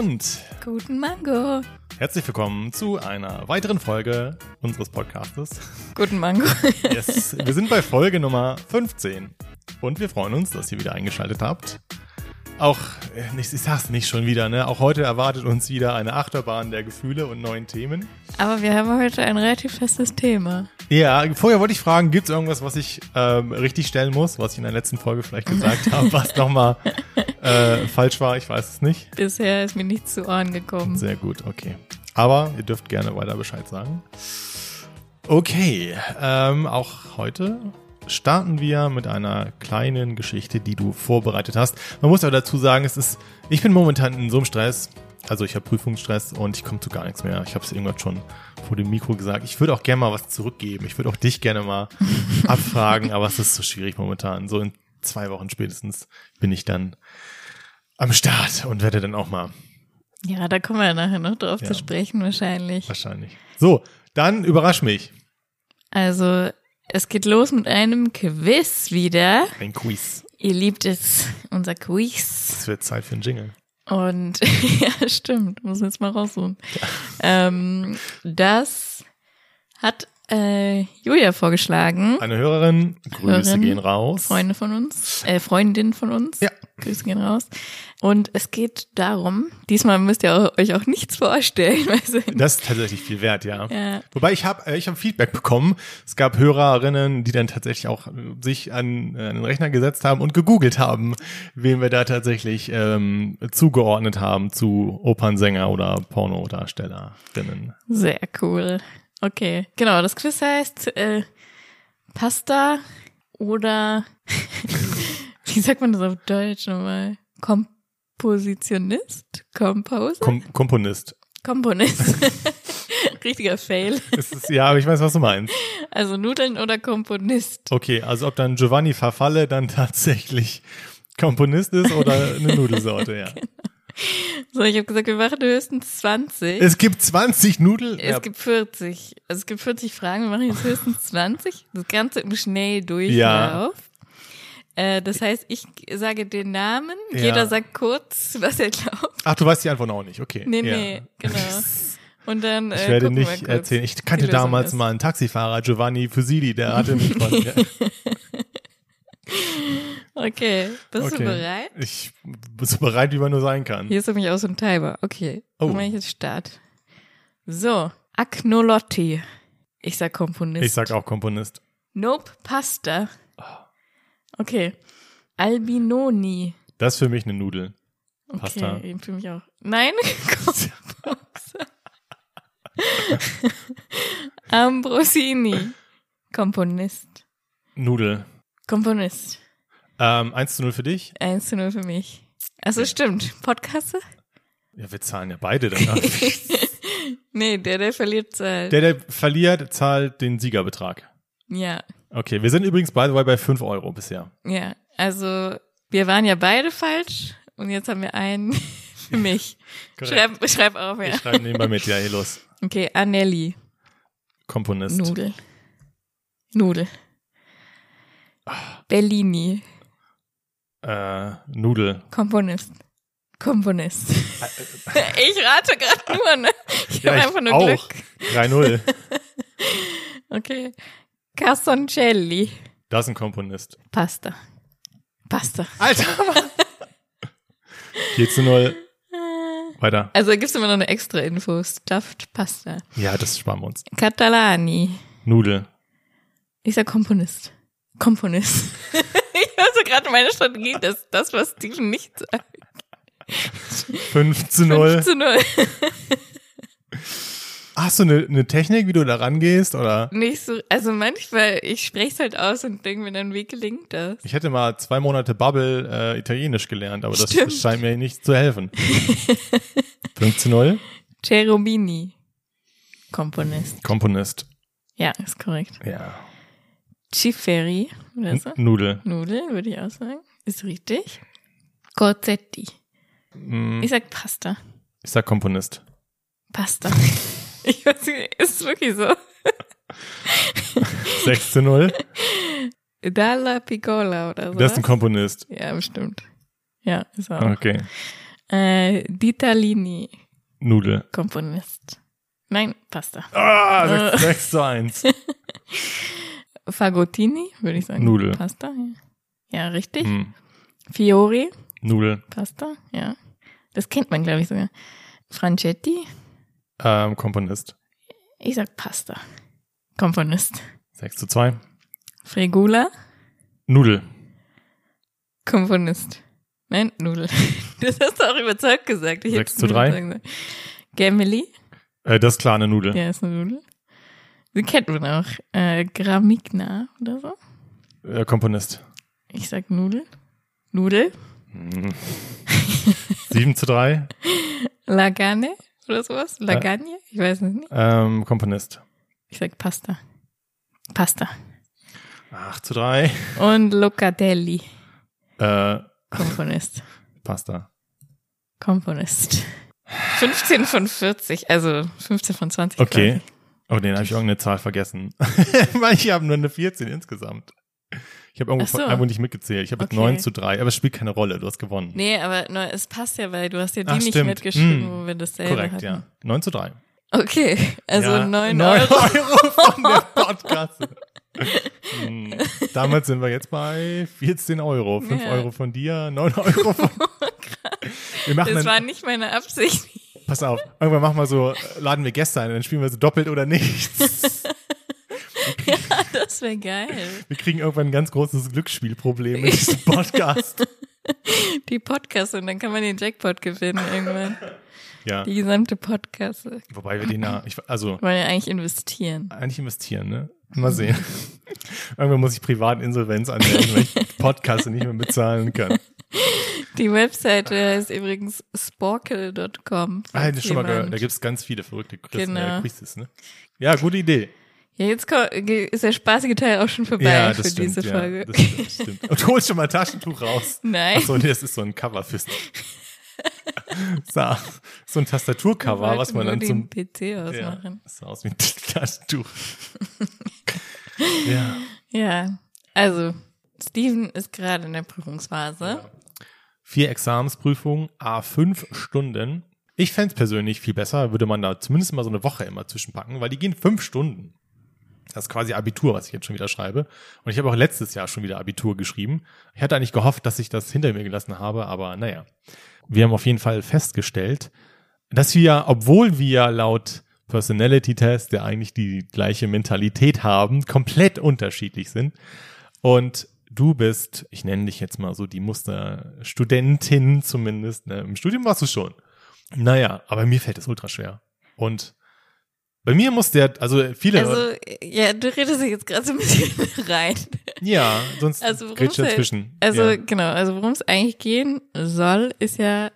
Und Guten Mango. herzlich willkommen zu einer weiteren Folge unseres Podcastes. Guten Mango. Yes, wir sind bei Folge Nummer 15 und wir freuen uns, dass ihr wieder eingeschaltet habt. Auch, äh, ich sag's nicht schon wieder, ne? Auch heute erwartet uns wieder eine Achterbahn der Gefühle und neuen Themen. Aber wir haben heute ein relativ festes Thema. Ja, vorher wollte ich fragen, gibt's irgendwas, was ich ähm, richtig stellen muss, was ich in der letzten Folge vielleicht gesagt habe, was nochmal äh, falsch war? Ich weiß es nicht. Bisher ist mir nichts zu Ohren gekommen. Sehr gut, okay. Aber ihr dürft gerne weiter Bescheid sagen. Okay, ähm, auch heute starten wir mit einer kleinen Geschichte, die du vorbereitet hast. Man muss aber dazu sagen, es ist, ich bin momentan in so einem Stress. Also ich habe Prüfungsstress und ich komme zu gar nichts mehr. Ich habe es irgendwann schon vor dem Mikro gesagt. Ich würde auch gerne mal was zurückgeben. Ich würde auch dich gerne mal abfragen, aber es ist so schwierig momentan. So in zwei Wochen spätestens bin ich dann am Start und werde dann auch mal Ja, da kommen wir nachher noch drauf Ja. zu sprechen wahrscheinlich. Wahrscheinlich. So, dann überrasch mich. Also, es geht los mit einem Quiz wieder. Ein Quiz. Ihr liebt es, unser Quiz. Es wird Zeit für einen Jingle. Und ja, stimmt, muss jetzt mal raussuchen. Ähm, das hat äh, Julia vorgeschlagen. Eine Hörerin, Grüße Hörerin, gehen raus. Freunde von uns, äh, Freundin von uns. Ja. Grüße gehen raus. Und es geht darum, diesmal müsst ihr euch auch nichts vorstellen, Das ist tatsächlich viel wert, ja. Ja. Wobei ich habe äh, ich hab Feedback bekommen. Es gab Hörerinnen, die dann tatsächlich auch äh, sich an, äh, an den Rechner gesetzt haben und gegoogelt haben, wen wir da tatsächlich ähm, zugeordnet haben zu Opernsänger oder Pornodarstellerinnen. sehr cool. Okay, genau, das Quiz heißt äh, Pasta oder wie sagt man das auf Deutsch nochmal? Kompositionist? Composer? Kom Komponist. Komponist. Richtiger Fail. Ist, ja, aber ich weiß, was du meinst. Also Nudeln oder Komponist? Okay, also ob dann Giovanni Farfalle dann tatsächlich Komponist ist oder eine Nudelsorte, ja. So, ich habe gesagt, wir machen höchstens 20. Es gibt 20 Nudeln. Es ja, gibt 40. Also es gibt 40 Fragen, wir machen jetzt höchstens 20. Das Ganze im Schnelldurchlauf. Ja. Äh, das heißt, ich sage den Namen, Ja. jeder sagt kurz, was er glaubt. Ach, du weißt die Antwort auch nicht, okay. Nee, ja. nee, genau. Und dann Ich äh, werde nicht erzählen. Ich kannte damals ist. mal einen Taxifahrer, Giovanni Fusili, der hatte mich von. Okay, bist okay. du bereit? Ich bin so bereit, wie man nur sein kann. Hier ist nämlich auch so ein Timer. Okay, Oh. dann mache ich jetzt Start. So, Agnolotti. Ich sag Komponist. Ich sag auch Komponist. Nope, Pasta. Okay. Albinoni. Das ist für mich eine Nudel. Okay, Pasta. eben für mich auch. Nein. Ambrosini. Komponist. Nudel. Komponist. Ähm, 1 zu 0 für dich. 1 zu 0 für mich. Also stimmt. Podcaste? Ja, wir zahlen ja beide danach. Nee, der, der verliert zahlt. der, der verliert, zahlt den Siegerbetrag. ja, Okay, wir sind übrigens beide bei 5 Euro bisher. ja. Also, wir waren ja beide falsch und jetzt haben wir einen für mich. Schreib, schreib auf, ja. Ich schreibe nebenbei mit. Ja, hier los. Okay, Anelli. Komponist. Nudel. Nudel. Bellini. Äh, Nudel. Komponist. Komponist. ich rate gerade nur, ne? Ich Ja, habe einfach nur auch. Glück. 3-0. Okay. Cassoncelli. Das ist ein Komponist. Pasta. Pasta. Alter! 4 zu 0. Weiter. Also da gibt's immer noch eine extra Info. Stuffed Pasta. Ja, das sparen wir uns. Catalani. Nudel. Ich sag Komponist. Komponist. ich habe so gerade meine Strategie, dass das, was Steven nicht sagt. 5 zu 0. 5 zu 0. Hast du eine, eine Technik, wie du da rangehst? Oder? Nicht so, also manchmal, ich spreche es halt aus und denke mir dann, wie gelingt das? Ich hätte mal zwei Monate Bubble äh, Italienisch gelernt, aber das Stimmt. scheint mir nicht zu helfen. 5 zu 0. Cherubini. Komponist. Komponist. Ja, ist korrekt. Ja. Ciferi, oder so? Nudel. Nudeln, würde ich auch sagen. Ist richtig. Corzetti. Mm, Ich sag Pasta. Ich sag Komponist. Pasta. Ich weiß nicht, ist es wirklich so? 6 zu 0. Dalla Piccola oder so. Das ist ein Komponist. ja, bestimmt. Ja, ist auch. Okay. Äh, Ditalini, Nudel. Komponist. Nein, Pasta. Ah, Äh. 6, 6 zu 1. Fagottini, würde ich sagen. Nudel. Pasta, ja. Ja, richtig. Hm. Fiori, Nudel. Pasta, ja. Das kennt man, glaube ich, sogar. Franchetti, Ähm, Komponist. ich sag Pasta. Komponist. 6 zu 2. Fregula, Nudel. Komponist. Nein, Nudel. Das hast du auch überzeugt gesagt. Ich Sechs hätt's zu drei. überzeugt gesagt. Gemeli, Äh, das ist klar eine Nudel. ja, ist eine Nudel. Sie kennt man auch. Äh, Gramigna oder so. Äh, Komponist. Ich sag Nudel. Nudel. Hm. 7 zu 3. Lagane oder sowas. Lagagne? Ich weiß es nicht. Ähm, Komponist. Ich sag Pasta. Pasta. 8 zu 3. Und Locatelli. Äh, Komponist. Pasta. Komponist. 15 von 40, also 15 von 20. Okay. quasi. Oh, den habe ich irgendeine Zahl vergessen. Weil ich habe nur eine 14 insgesamt. Ich habe irgendwo, so. irgendwo nicht mitgezählt. Ich habe jetzt Okay. 9 zu 3, aber es spielt keine Rolle. Du hast gewonnen. Nee, aber no, es passt ja, weil du hast ja die Ach, nicht stimmt. mitgeschrieben, Hm. wo wir dasselbe Korrekt, hatten. ja. 9 zu 3. Okay, also ja, 9 9 Euro. Euro von der Podcast. hm. Damals sind wir jetzt bei 14 Euro. 5 Ja. Euro von dir, 9 Euro von. Wir machen Das war nicht meine Absicht. pass auf, irgendwann machen wir so, äh, laden wir Gäste ein, dann spielen wir so doppelt oder nichts. Das wäre geil. Wir kriegen irgendwann ein ganz großes Glücksspielproblem mit diesem Podcast. Die Podcast und dann kann man den Jackpot gewinnen irgendwann. Ja, Die gesamte Podcast. wobei wir den ja, ich, also Wollen ja eigentlich investieren. eigentlich investieren, ne? Mal sehen. Irgendwann muss ich privat Insolvenz anmelden, weil ich Podcasts nicht mehr bezahlen kann. Die Webseite heißt übrigens sporkel.com. Ah, hätte ich schon mal gehört. Da gibt's ganz viele verrückte Genau. äh, Quizzes, ne? Ja, gute Idee. Ja, jetzt ist der spaßige Teil auch schon vorbei Ja, für stimmt. diese ja, Folge. das stimmt, das stimmt. Und du holst schon mal ein Taschentuch raus. Nein. Achso, nee, das ist so ein Cover fürs. so, so ein Tastaturcover, was man dann zum. PC Ja, ausmachen. das sah aus wie ein Taschentuch. ja. Ja. also Steven ist gerade in der Prüfungsphase. Vier Examensprüfungen, a fünf Stunden. Ich fänd's persönlich viel besser, würde man da zumindest mal so eine Woche immer zwischenpacken, weil die gehen fünf Stunden. Das ist quasi Abitur, was ich jetzt schon wieder schreibe. Und ich habe auch letztes Jahr schon wieder Abitur geschrieben. Ich hatte eigentlich gehofft, dass ich das hinter mir gelassen habe, aber naja. Wir haben auf jeden Fall festgestellt, dass wir, obwohl wir laut Personality Test ja eigentlich die gleiche Mentalität haben, komplett unterschiedlich sind. Und du bist, ich nenne dich jetzt mal so die Musterstudentin zumindest. Ne? Im Studium warst du schon. Naja, aber mir fällt es ultra schwer. Und bei mir muss der, also viele, Also, ja, du redest dich jetzt gerade so ein bisschen rein. ja, sonst Also, grätsch es halt- dazwischen. Also, ja. genau, also worum es eigentlich gehen soll, ist ja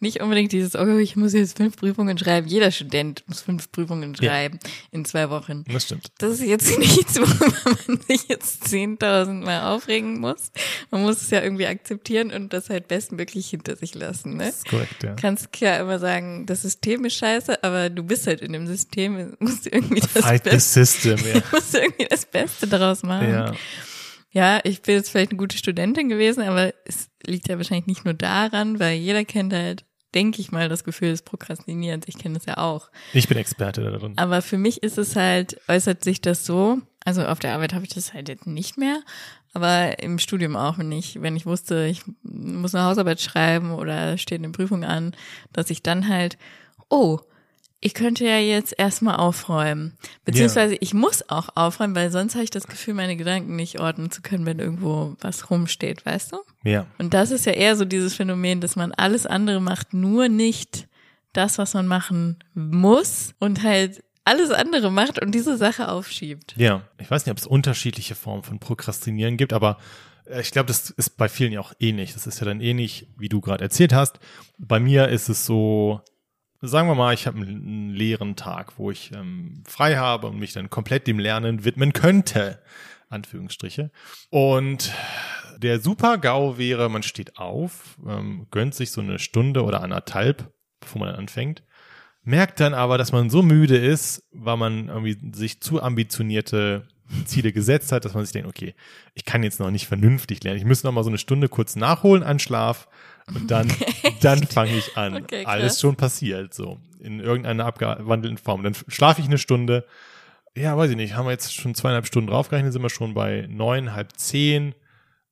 nicht unbedingt dieses, oh, ich muss jetzt fünf Prüfungen schreiben. Jeder Student muss fünf Prüfungen Ja. schreiben in zwei Wochen. das stimmt. Das ist jetzt nichts, worüber man sich jetzt 10.000 Mal aufregen muss. Man muss es ja irgendwie akzeptieren und das halt bestmöglich hinter sich lassen, ne? Das ist korrekt, ja. kannst ja immer sagen, das System ist scheiße, aber du bist halt in dem System, musst irgendwie das Fight the Beste, system, ja. musst du irgendwie das Beste daraus machen. ja. Ja, ich bin jetzt vielleicht eine gute Studentin gewesen, aber es liegt ja wahrscheinlich nicht nur daran, weil jeder kennt halt, denke ich mal, das Gefühl des Prokrastinierens. Ich kenne das ja auch. Ich bin Experte darin. Aber für mich ist es halt, äußert sich das so, also auf der Arbeit habe ich das halt jetzt nicht mehr, aber im Studium auch nicht. Wenn ich wusste, ich muss eine Hausarbeit schreiben oder steht eine Prüfung an, dass ich dann halt, oh, ich könnte ja jetzt erstmal aufräumen. Beziehungsweise ich muss auch aufräumen, weil sonst habe ich das Gefühl, meine Gedanken nicht ordnen zu können, wenn irgendwo was rumsteht, weißt du? Ja. Und das ist ja eher so dieses Phänomen, dass man alles andere macht, nur nicht das, was man machen muss und halt alles andere macht und diese Sache aufschiebt. Ja, ich weiß nicht, ob es unterschiedliche Formen von Prokrastinieren gibt, aber äh, ich glaube, das ist bei vielen ja auch ähnlich. Das ist ja dann ähnlich, wie du gerade erzählt hast. Bei mir ist es so, sagen wir mal, ich habe einen, leeren Tag, wo ich ähm, frei habe und mich dann komplett dem Lernen widmen könnte. Anführungsstriche. Und der Super-GAU wäre, man steht auf, ähm, gönnt sich so eine Stunde oder anderthalb, bevor man anfängt, merkt dann aber, dass man so müde ist, weil man irgendwie sich zu ambitionierte Ziele gesetzt hat, dass man sich denkt, okay, ich kann jetzt noch nicht vernünftig lernen. Ich müsste noch mal so eine Stunde kurz nachholen an Schlaf und dann, dann fange ich an. Okay. Alles schon passiert, so in irgendeiner abgewandelten Form. Dann schlafe ich eine Stunde. Ja, weiß ich nicht, haben wir jetzt schon zweieinhalb Stunden draufgerechnet, sind wir schon bei neun, halb zehn.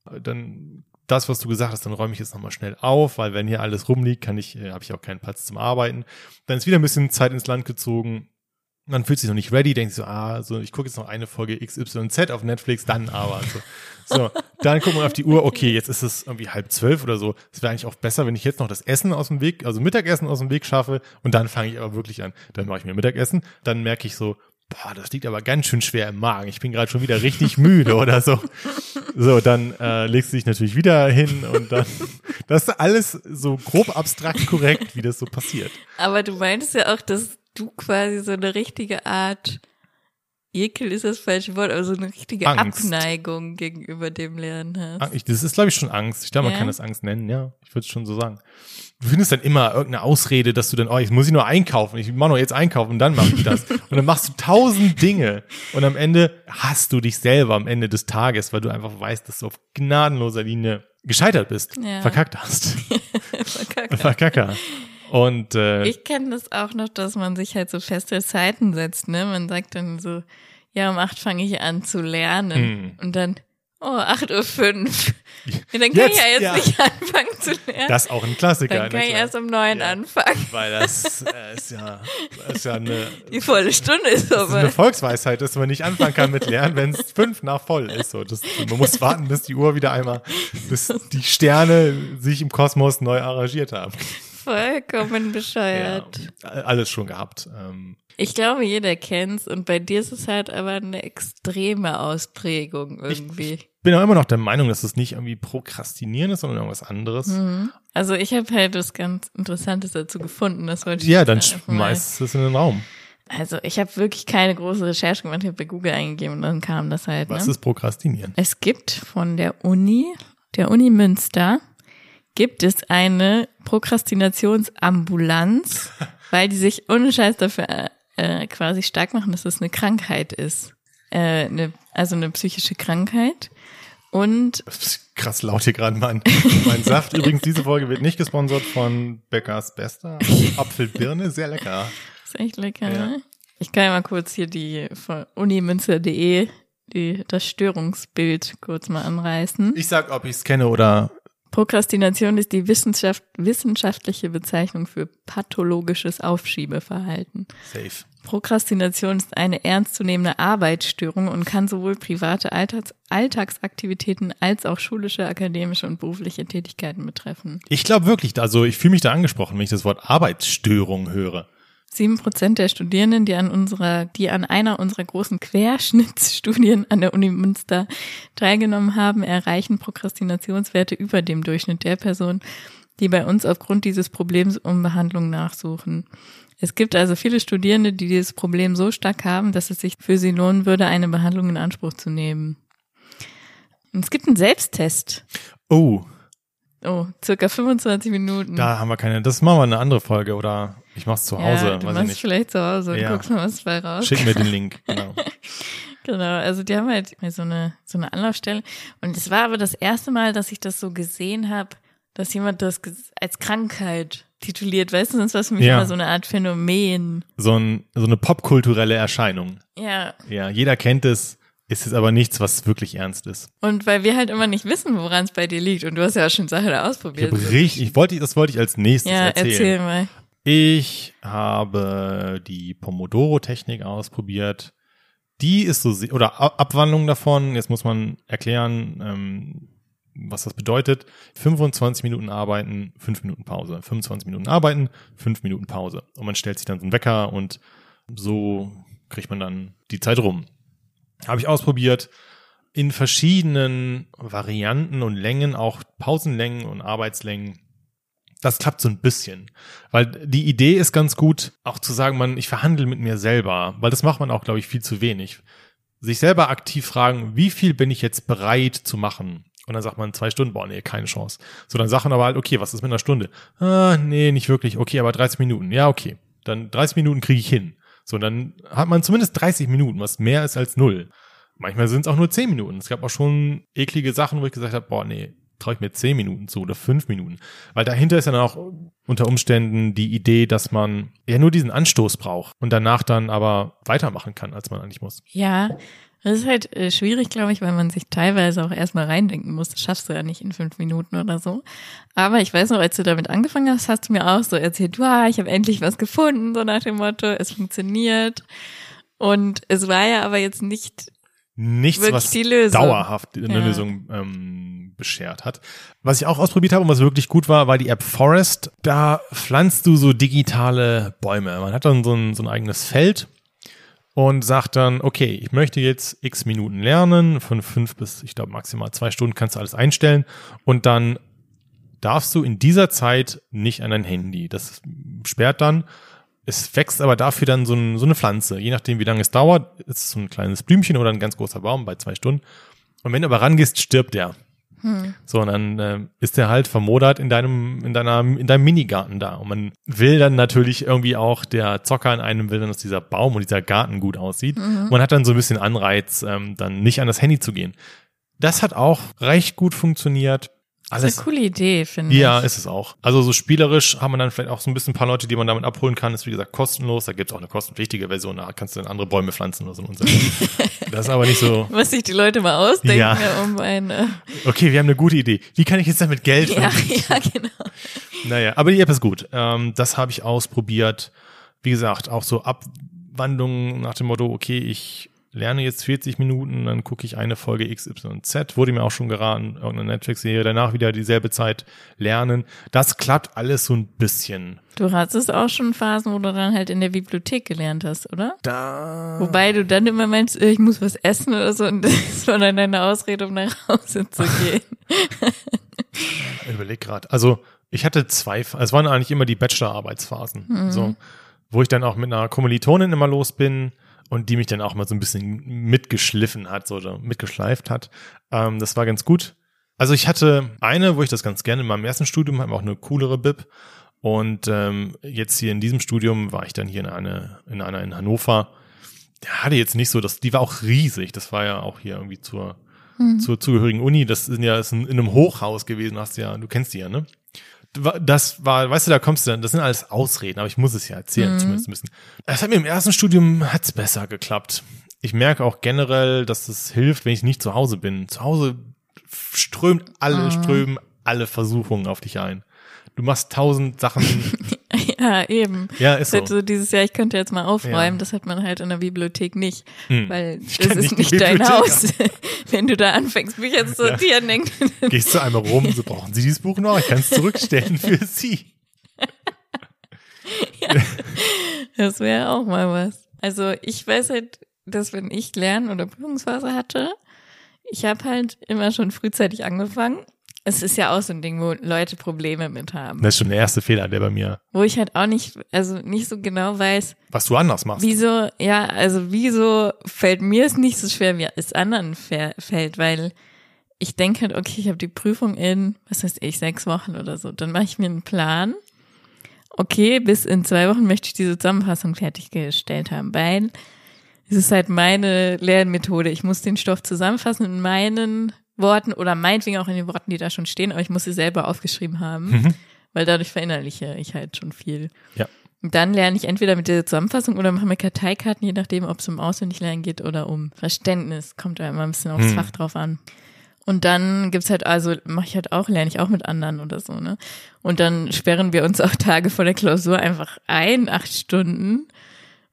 Dann das, was du gesagt hast, dann räume ich jetzt nochmal schnell auf, weil wenn hier alles rumliegt, kann ich, äh, habe ich auch keinen Platz zum Arbeiten. Dann ist wieder ein bisschen Zeit ins Land gezogen. Man fühlt sich noch nicht ready, denkt so, ah, so, ich gucke jetzt noch eine Folge XYZ auf Netflix, dann aber. So, so dann guckt man auf die Uhr, okay, jetzt ist es irgendwie halb zwölf oder so. Es wäre eigentlich auch besser, wenn ich jetzt noch das Essen aus dem Weg, also Mittagessen aus dem Weg schaffe und dann fange ich aber wirklich an. Dann mache ich mir Mittagessen, dann merke ich so, boah, das liegt aber ganz schön schwer im Magen. Ich bin gerade schon wieder richtig müde oder so. So, dann äh, legst du dich natürlich wieder hin und dann, das ist alles so grob abstrakt korrekt, wie das so passiert. Aber du meintest ja auch, dass du quasi so eine richtige Art Ekel ist das falsche Wort, aber so eine richtige Angst. Abneigung gegenüber dem Lernen hast. Ah, das ist, glaube ich, schon Angst. Ich glaube, man Ja? kann das Angst nennen, ja. Ich würde es schon so sagen. Du findest dann immer irgendeine Ausrede, dass du dann, oh, jetzt muss ich nur einkaufen. Ich mache nur jetzt einkaufen und dann mache ich das. und dann machst du tausend Dinge und am Ende hast du dich selber am Ende des Tages, weil du einfach weißt, dass du auf gnadenloser Linie gescheitert bist, Ja. verkackt hast. Verkackt. Verkacker. Und äh, Ich kenne das auch noch, dass man sich halt so feste Zeiten setzt, ne? Man sagt dann so, ja, um acht fange ich an zu lernen. Und dann, oh, 8.05 Uhr. fünf. Ja, dann kann Jetzt, ich ja jetzt ja. nicht anfangen zu lernen. das ist auch ein Klassiker. dann kann ich erst um neun Ja. anfangen. Weil das äh, ist ja, ist ja eine, Die volle Stunde ist Das ist eine aber. Volksweisheit, dass man nicht anfangen kann mit Lernen, wenn es fünf nach voll ist. So, das, man muss warten, bis die Uhr wieder einmal, bis die Sterne sich im Kosmos neu arrangiert haben. Vollkommen Ja, bescheuert. alles schon gehabt. Ähm, Ich glaube, jeder kennt's und bei dir ist es halt aber eine extreme Ausprägung irgendwie. bin auch immer noch der Meinung, dass es nicht irgendwie Prokrastinieren ist, sondern irgendwas anderes. Also ich habe halt was ganz Interessantes dazu gefunden. Das wollte ich Ja, dann schmeißt es in den Raum. Also ich habe wirklich keine große Recherche gemacht. Ich habe bei Google eingegeben und dann kam das halt. Was ne? ist Prokrastinieren? Es gibt von der Uni, der Uni Münster, gibt es eine Prokrastinationsambulanz, weil die sich ohne Scheiß dafür äh, quasi stark machen, dass es eine Krankheit ist. Äh, eine, also eine psychische Krankheit. Und Das ist krass laut hier gerade mein, mein Saft. Übrigens, diese Folge wird nicht gesponsert von Beckers Bester. Apfelbirne, sehr lecker. ist echt lecker, Ja. ne? Ich kann ja mal kurz hier die von unimünster.de die, das Störungsbild kurz mal anreißen. Ich sag, ob ich es kenne oder Prokrastination ist die Wissenschaft, wissenschaftliche Bezeichnung für pathologisches Aufschiebeverhalten. safe. Prokrastination ist eine ernstzunehmende Arbeitsstörung und kann sowohl private Alltags Alltagsaktivitäten als auch schulische, akademische und berufliche Tätigkeiten betreffen. Ich glaube wirklich, also ich fühle mich da angesprochen, wenn ich das Wort Arbeitsstörung höre. Sieben Prozent der Studierenden, die an unserer, die an einer unserer großen Querschnittsstudien an der Uni Münster teilgenommen haben, erreichen Prokrastinationswerte über dem Durchschnitt der Personen, die bei uns aufgrund dieses Problems um Behandlung nachsuchen. Es gibt also viele Studierende, die dieses Problem so stark haben, dass es sich für sie lohnen würde, eine Behandlung in Anspruch zu nehmen. Und es gibt einen Selbsttest. Oh, Oh, circa 25 Minuten. da haben wir keine. Das machen wir eine andere Folge oder ich mach's zu Hause, ja, du machst nicht. vielleicht zu Hause und Ja. guckst mal, was bei raus. Schick mir den Link. Genau. Genau, also die haben halt so eine so eine Anlaufstelle und es war aber das erste Mal, dass ich das so gesehen habe, dass jemand das als Krankheit tituliert, weißt du, sonst war es für mich Ja. immer so eine Art Phänomen. So, ein, so eine popkulturelle Erscheinung. Ja, Ja, jeder kennt es, ist es aber nichts, was wirklich ernst ist. und weil wir halt immer nicht wissen, woran es bei dir liegt und du hast ja auch schon Sachen da Ich ausprobiert. habe richtig, ich wollte, das wollte ich als nächstes ja, erzählen. erzähl mal. Ich habe die Pomodoro-Technik ausprobiert. Die ist so, oder Abwandlung davon. Jetzt muss man erklären, ähm, was das bedeutet. 25 Minuten arbeiten, 5 Minuten Pause. 25 Minuten arbeiten, 5 Minuten Pause. Und man stellt sich dann so einen Wecker und so kriegt man dann die Zeit rum. Habe ich ausprobiert in verschiedenen Varianten und Längen, auch Pausenlängen und Arbeitslängen. Das klappt so ein bisschen. Weil die Idee ist ganz gut, auch zu sagen, man, ich verhandle mit mir selber, weil das macht man auch, glaube ich, viel zu wenig. Sich selber aktiv fragen, wie viel bin ich jetzt bereit zu machen? Und dann sagt man zwei Stunden, boah, nee, keine Chance. So, dann sagt man aber halt, okay, was ist mit einer Stunde? Ah, nee, nicht wirklich. Okay, aber 30 Minuten. Ja, okay. Dann 30 Minuten kriege ich hin. So, dann hat man zumindest 30 Minuten, was mehr ist als null. manchmal sind es auch nur zehn Minuten. Es gab auch schon eklige Sachen, wo ich gesagt habe, boah, nee, traue ich mir zehn Minuten zu oder fünf Minuten. Weil dahinter ist dann auch unter Umständen die Idee, dass man ja nur diesen Anstoß braucht und danach dann aber weitermachen kann, als man eigentlich muss. Ja, das ist halt äh, schwierig, glaube ich, weil man sich teilweise auch erstmal reindenken muss. Das schaffst du ja nicht in fünf Minuten oder so. Aber ich weiß noch, als du damit angefangen hast, hast du mir auch so erzählt, wow, ich habe endlich was gefunden, so nach dem Motto, es funktioniert. Und es war ja aber jetzt nicht nichts, Wirklich was die Lösung. dauerhaft eine Ja. Lösung ähm, beschert hat. Was ich auch ausprobiert habe und was wirklich gut war, war die App Forest. Da pflanzt du so digitale Bäume. Man hat dann so ein, so ein eigenes Feld und sagt dann, okay, ich möchte jetzt x Minuten lernen, von fünf bis, ich glaube, maximal zwei Stunden kannst du alles einstellen und dann darfst du in dieser Zeit nicht an dein Handy. Das sperrt dann. Es wächst aber dafür dann so, ein, so eine Pflanze. Je nachdem, wie lange es dauert, ist es so ein kleines Blümchen oder ein ganz großer Baum bei zwei Stunden. Und wenn du aber rangehst, stirbt der. So, und dann äh, ist der halt vermodert in deinem, in deiner, in deinem Minigarten da. Und man will dann natürlich irgendwie auch, der Zocker in einem will dann, dass dieser Baum und dieser Garten gut aussieht. Man hat dann so ein bisschen Anreiz, ähm, dann nicht an das Handy zu gehen. Das hat auch recht gut funktioniert. Das ist eine coole Idee, finde Ja, ich. ist es auch. Also so spielerisch haben wir dann vielleicht auch so ein bisschen ein paar Leute, die man damit abholen kann. Ist wie gesagt kostenlos. Da gibt's auch eine kostenpflichtige Version. Da kannst du dann andere Bäume pflanzen oder so. Das ist aber nicht so. Was sich die Leute mal ausdenken, Ja. um eine. Okay, wir haben eine gute Idee. Wie kann ich jetzt damit Geld Ja, verdienen? ja, genau. Naja, aber die App ist gut. Ähm, das habe ich ausprobiert. Wie gesagt, auch so Abwandlungen nach dem Motto, okay, ich lerne jetzt 40 Minuten, dann gucke ich eine Folge XYZ, wurde mir auch schon geraten, irgendeine Netflix-Serie, danach wieder dieselbe Zeit lernen. Das klappt alles so ein bisschen. Du hattest auch schon Phasen, wo du dann halt in der Bibliothek gelernt hast, oder? Da. Wobei du dann immer meinst, äh, ich muss was essen oder so und das war dann deine Ausrede, um nach Hause zu gehen. Überleg gerade. Also ich hatte zwei, es waren eigentlich immer die Bachelor-Arbeitsphasen, so, wo ich dann auch mit einer Kommilitonin immer los bin und die mich dann auch mal so ein bisschen mitgeschliffen hat so, oder mitgeschleift hat. Ähm, das war ganz gut. Also ich hatte eine, wo ich das ganz gerne in meinem ersten Studium habe, auch eine coolere Bib. Und ähm, jetzt hier in diesem Studium war ich dann hier in einer in einer in Hannover. Der hatte jetzt nicht so, das, die war auch riesig. Das war ja auch hier irgendwie zur zur zugehörigen Uni. Das sind ja ist in, in einem Hochhaus gewesen. Hast du ja, du kennst die ja, ne? Das war, weißt du, da kommst du dann, das sind alles Ausreden, aber ich muss es ja erzählen, zumindest ein bisschen. Das hat mir im ersten Studium hat's besser geklappt. Ich merke auch generell, dass es hilft, wenn ich nicht zu Hause bin. Zu Hause strömt alle, strömen alle Versuchungen auf dich ein. Du machst tausend Sachen. ja, eben. ja, ist Das so. so dieses Jahr, ich könnte jetzt mal aufräumen, Ja. das hat man halt in der Bibliothek nicht, Hm. weil Ich das ist nicht nicht dein Haus. Wenn du da anfängst, Bücher zu sortieren, denkst du, Gehst du einmal rum, so brauchen Sie dieses Buch noch? Ich kann es zurückstellen für Sie. Das wäre auch mal was. Also ich weiß halt, dass wenn ich Lern- oder Prüfungsphase hatte, ich habe halt immer schon frühzeitig angefangen. Es ist ja auch so ein Ding, wo Leute Probleme mit haben. Das ist schon der erste Fehler, der bei mir, Wo ich halt auch nicht, also nicht so genau weiß, was du anders machst. wieso, ja, also wieso fällt mir es nicht so schwer, wie es anderen fä- fällt, weil ich denke halt, okay, ich habe die Prüfung in, was weiß ich, sechs Wochen oder so. Dann mache ich mir einen Plan. Okay, bis in zwei Wochen möchte ich diese Zusammenfassung fertiggestellt haben, weil es ist halt meine Lernmethode. Ich muss den Stoff zusammenfassen in meinen Worten oder meinetwegen auch in den Worten, die da schon stehen, aber ich muss sie selber aufgeschrieben haben, weil dadurch verinnerliche ich halt schon viel. Ja. Und dann lerne ich entweder mit der Zusammenfassung oder mache mir Karteikarten, je nachdem, ob es um Auswendiglernen geht oder um Verständnis. Kommt ja immer ein bisschen aufs Hm. Fach drauf an. Und dann gibt's halt, also mache ich halt auch, lerne ich auch mit anderen oder so, ne? Und dann sperren wir uns auch Tage vor der Klausur einfach ein, acht Stunden,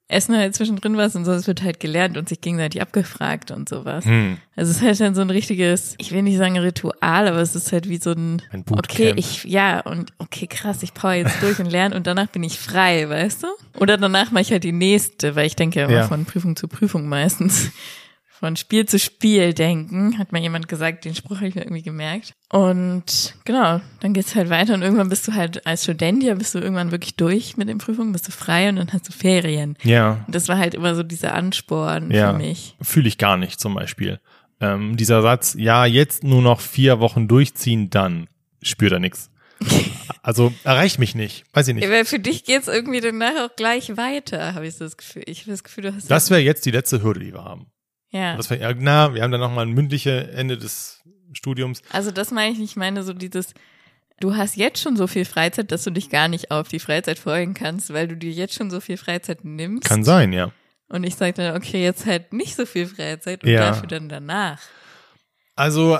essen halt zwischendrin was und sonst wird halt gelernt und sich gegenseitig abgefragt und sowas. Hm. Also es ist halt dann so ein richtiges, ich will nicht sagen Ritual, aber es ist halt wie so ein, Ein okay, ich, ja, und okay, krass, ich power jetzt durch und lerne und danach bin ich frei, weißt du? Oder danach mache ich halt die nächste, weil ich denke ja immer Ja. von Prüfung zu Prüfung meistens. Von Spiel zu Spiel denken, hat mir jemand gesagt, den Spruch habe ich mir irgendwie gemerkt. Und genau, dann geht's halt weiter und irgendwann bist du halt als Student, ja, bist du irgendwann wirklich durch mit den Prüfungen, bist du frei und dann hast du Ferien. Ja, Und das war halt immer so dieser Ansporn ja. für mich. Fühle ich gar nicht zum Beispiel. Ähm, dieser Satz, ja, jetzt nur noch vier Wochen durchziehen, dann spürt er nix. Also erreicht mich nicht. Weiß ich nicht. Ja, weil für dich geht's irgendwie danach auch gleich weiter, habe ich so das Gefühl. Ich habe das Gefühl, du hast Das wäre jetzt die letzte Hürde, die wir haben. Ja. Das war, ja, na, wir haben dann nochmal ein mündliche Ende des Studiums. Also das meine ich nicht, ich meine so dieses, du hast jetzt schon so viel Freizeit, dass du dich gar nicht auf die Freizeit freuen kannst, weil du dir jetzt schon so viel Freizeit nimmst. Kann sein, ja. Und ich sage dann, okay, jetzt halt nicht so viel Freizeit und Ja. dafür dann danach. Also, äh,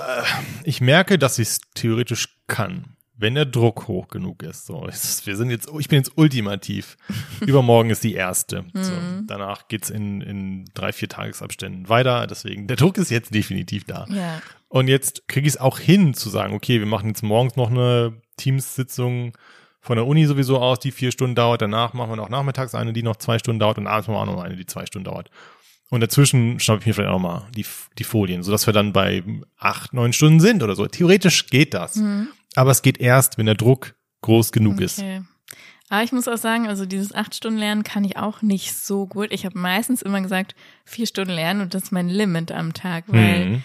ich merke, dass ich es theoretisch kann, wenn der Druck hoch genug ist. So, wir sind jetzt, ich bin jetzt ultimativ. Übermorgen ist die erste. So, danach geht's in, in drei, vier Tagesabständen weiter. Deswegen, der Druck ist jetzt definitiv da. Ja. Und jetzt kriege ich es auch hin zu sagen, okay, wir machen jetzt morgens noch eine Teams-Sitzung von der Uni sowieso aus, die vier Stunden dauert. Danach machen wir noch nachmittags eine, die noch zwei Stunden dauert und abends machen wir auch noch eine, die zwei Stunden dauert. Und dazwischen schnappe ich mir vielleicht auch mal die, die Folien, sodass wir dann bei acht, neun Stunden sind oder so. Theoretisch geht das. Aber es geht erst, wenn der Druck groß genug ist. Okay. Aber ich muss auch sagen, also dieses acht Stunden Lernen kann ich auch nicht so gut. Ich habe meistens immer gesagt, vier Stunden lernen und das ist mein Limit am Tag, weil Mhm.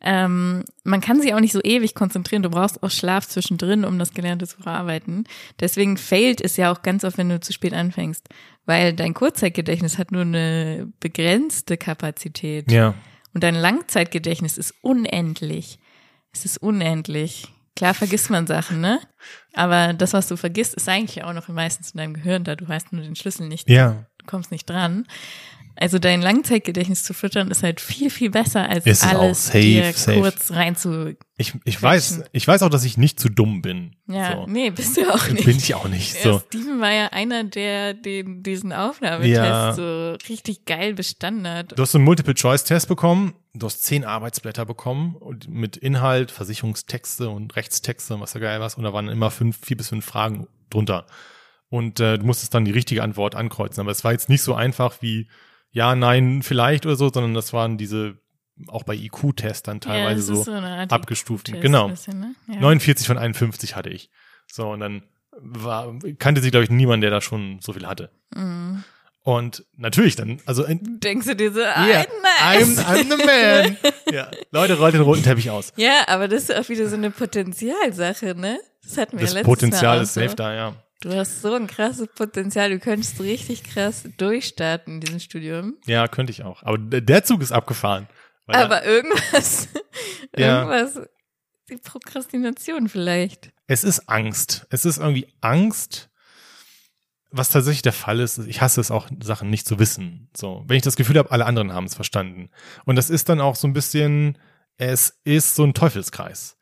ähm, man kann sich auch nicht so ewig konzentrieren. Du brauchst auch Schlaf zwischendrin, um das Gelernte zu verarbeiten. Deswegen failt es ja auch ganz oft, wenn du zu spät anfängst, weil dein Kurzzeitgedächtnis hat nur eine begrenzte Kapazität. Ja. Und dein Langzeitgedächtnis ist unendlich. Es ist unendlich. Klar vergisst man Sachen, ne? Aber das, was du vergisst, ist eigentlich auch noch meistens in deinem Gehirn da. Du hast nur den Schlüssel nicht, Ja. du kommst nicht dran. Also dein Langzeitgedächtnis zu füttern ist halt viel, viel besser, als Ist alles Safe, dir safe. kurz rein zu. Ich, ich weiß, ich weiß auch, dass ich nicht zu dumm bin. Ja, so. nee, bist du auch nicht. Bin ich auch nicht so. Steven war ja einer, der den, diesen Aufnahmetest Ja. so richtig geil bestanden hat. Du hast einen Multiple-Choice-Test bekommen, du hast zehn Arbeitsblätter bekommen und mit Inhalt, Versicherungstexte und Rechtstexte und was da geil was und da waren immer fünf, vier bis fünf Fragen drunter. Und äh, du musstest dann die richtige Antwort ankreuzen. Aber es war jetzt nicht so einfach wie ja, nein, vielleicht oder so, sondern das waren diese auch bei IQ-Tests dann ja, teilweise das so, so. Test Genau. bisschen, ne? ja. 49 von 51 hatte ich. So, und dann war, kannte sich, glaube ich, niemand, der da schon so viel hatte. Mhm. Und natürlich dann, also Denkst du dir so, ah, Yeah, I'm. I'm the man. ja. Leute, rollt den roten Teppich aus. Ja, aber das ist auch wieder so eine Potenzialsache, ne? Das hatten wir Das letztes Potenzial Mal ist safe so. da, ja. Du hast so ein krasses Potenzial, du könntest richtig krass durchstarten in diesem Studium. Ja, könnte ich auch. Aber der Zug ist abgefahren. Er- Aber irgendwas, Ja. irgendwas, die Prokrastination vielleicht. es ist Angst. Es ist irgendwie Angst. Was tatsächlich der Fall ist, ich hasse es auch, Sachen nicht zu wissen. So, wenn ich das Gefühl habe, alle anderen haben es verstanden. Und das ist dann auch so ein bisschen, es ist so ein Teufelskreis.